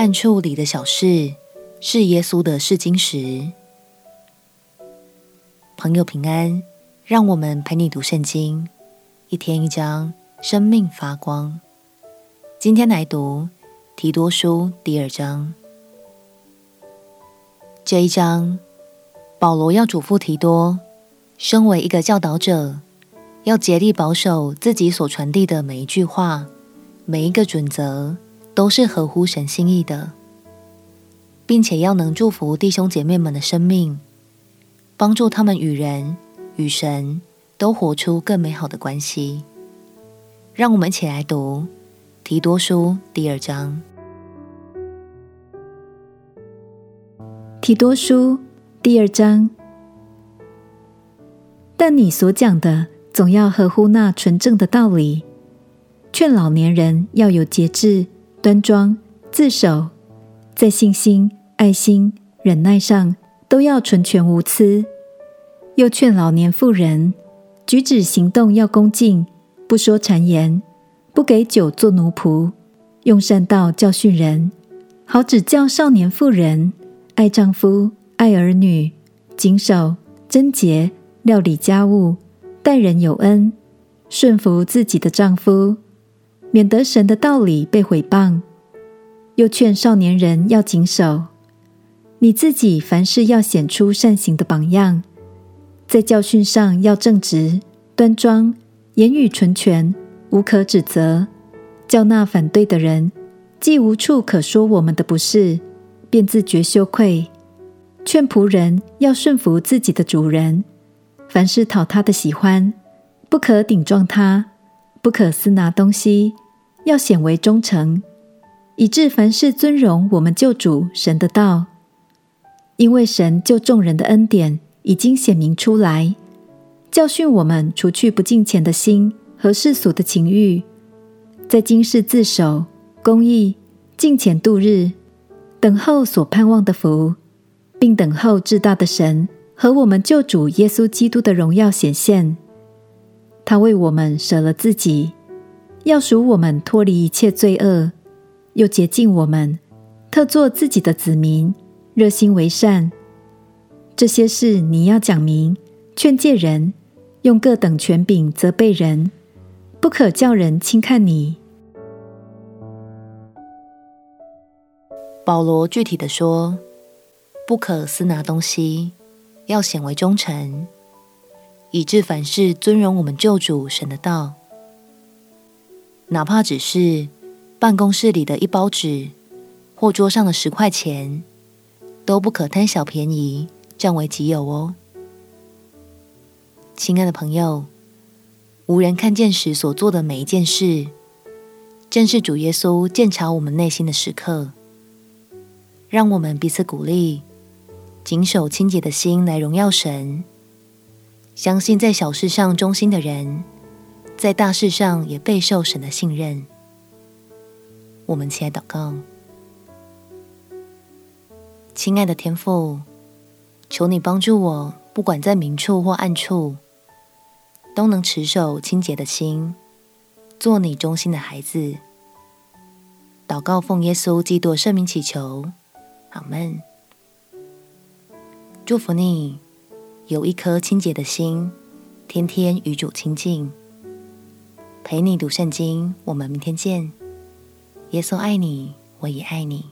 暗处里的小事，是耶稣的试金石。朋友平安，让我们陪你读圣经，一天一章，生命发光。今天来读提多书第二章。这一章，保罗要嘱咐提多，身为一个教导者，要竭力保守自己所传递的每一句话，每一个准则，都是合乎神心意的，并且要能祝福弟兄姐妹们的生命。帮助他们与人、与神都活出更美好的关系。让我们一起来读提多书第二章。提多书第二章，但你所讲的总要合乎那纯正的道理，劝老年人要有节制、端庄、自守，在信心、爱心、忍耐上。都要纯全无疵，又劝老年妇人举止行动要恭敬，不说谗言，不给酒做奴仆，用善道教训人，好指教少年妇人爱丈夫、爱儿女，谨守、贞洁，料理家务，待人有恩，顺服自己的丈夫，免得神的道理被毁谤。又劝少年人要谨守。你自己凡事要显出善行的榜样，在教训上要正直、端庄，言语纯全，无可指责，叫那反对的人既无处可说我们的不是，便自觉羞愧。劝仆人要顺服自己的主人，凡事讨他的喜欢，不可顶撞他，不可私拿东西，要显为忠诚，以致凡事尊荣我们救主神的道。因为神救众人的恩典已经显明出来，教训我们除去不敬虔的心和世俗的情欲，在今世自守、公义、敬虔度日，等候所盼望的福，并等候至大的神和我们救主耶稣基督的荣耀显现。他为我们舍了自己，要赎我们脱离一切罪恶，又洁净我们，特做自己的子民。热心为善，这些事你要讲明，劝诫人，用各等权柄责备人，不可叫人轻看你。保罗具体的说，不可私拿东西，要显为忠诚，以致凡事尊荣我们救主神的道。哪怕只是办公室里的一包纸，或桌上的十块钱。都不可贪小便宜，占为己有哦。亲爱的朋友，无人看见时所做的每一件事，正是主耶稣鉴察我们内心的时刻。让我们彼此鼓励，谨守清洁的心来荣耀神。相信在小事上忠心的人，在大事上也备受神的信任。我们起来祷告。亲爱的天父，求你帮助我，不管在明处或暗处，都能持守清洁的心，做你忠心的孩子。祷告奉耶稣基督圣名祈求，阿门。祝福你有一颗清洁的心，天天与主亲近。陪你读圣经，我们明天见。耶稣爱你，我也爱你。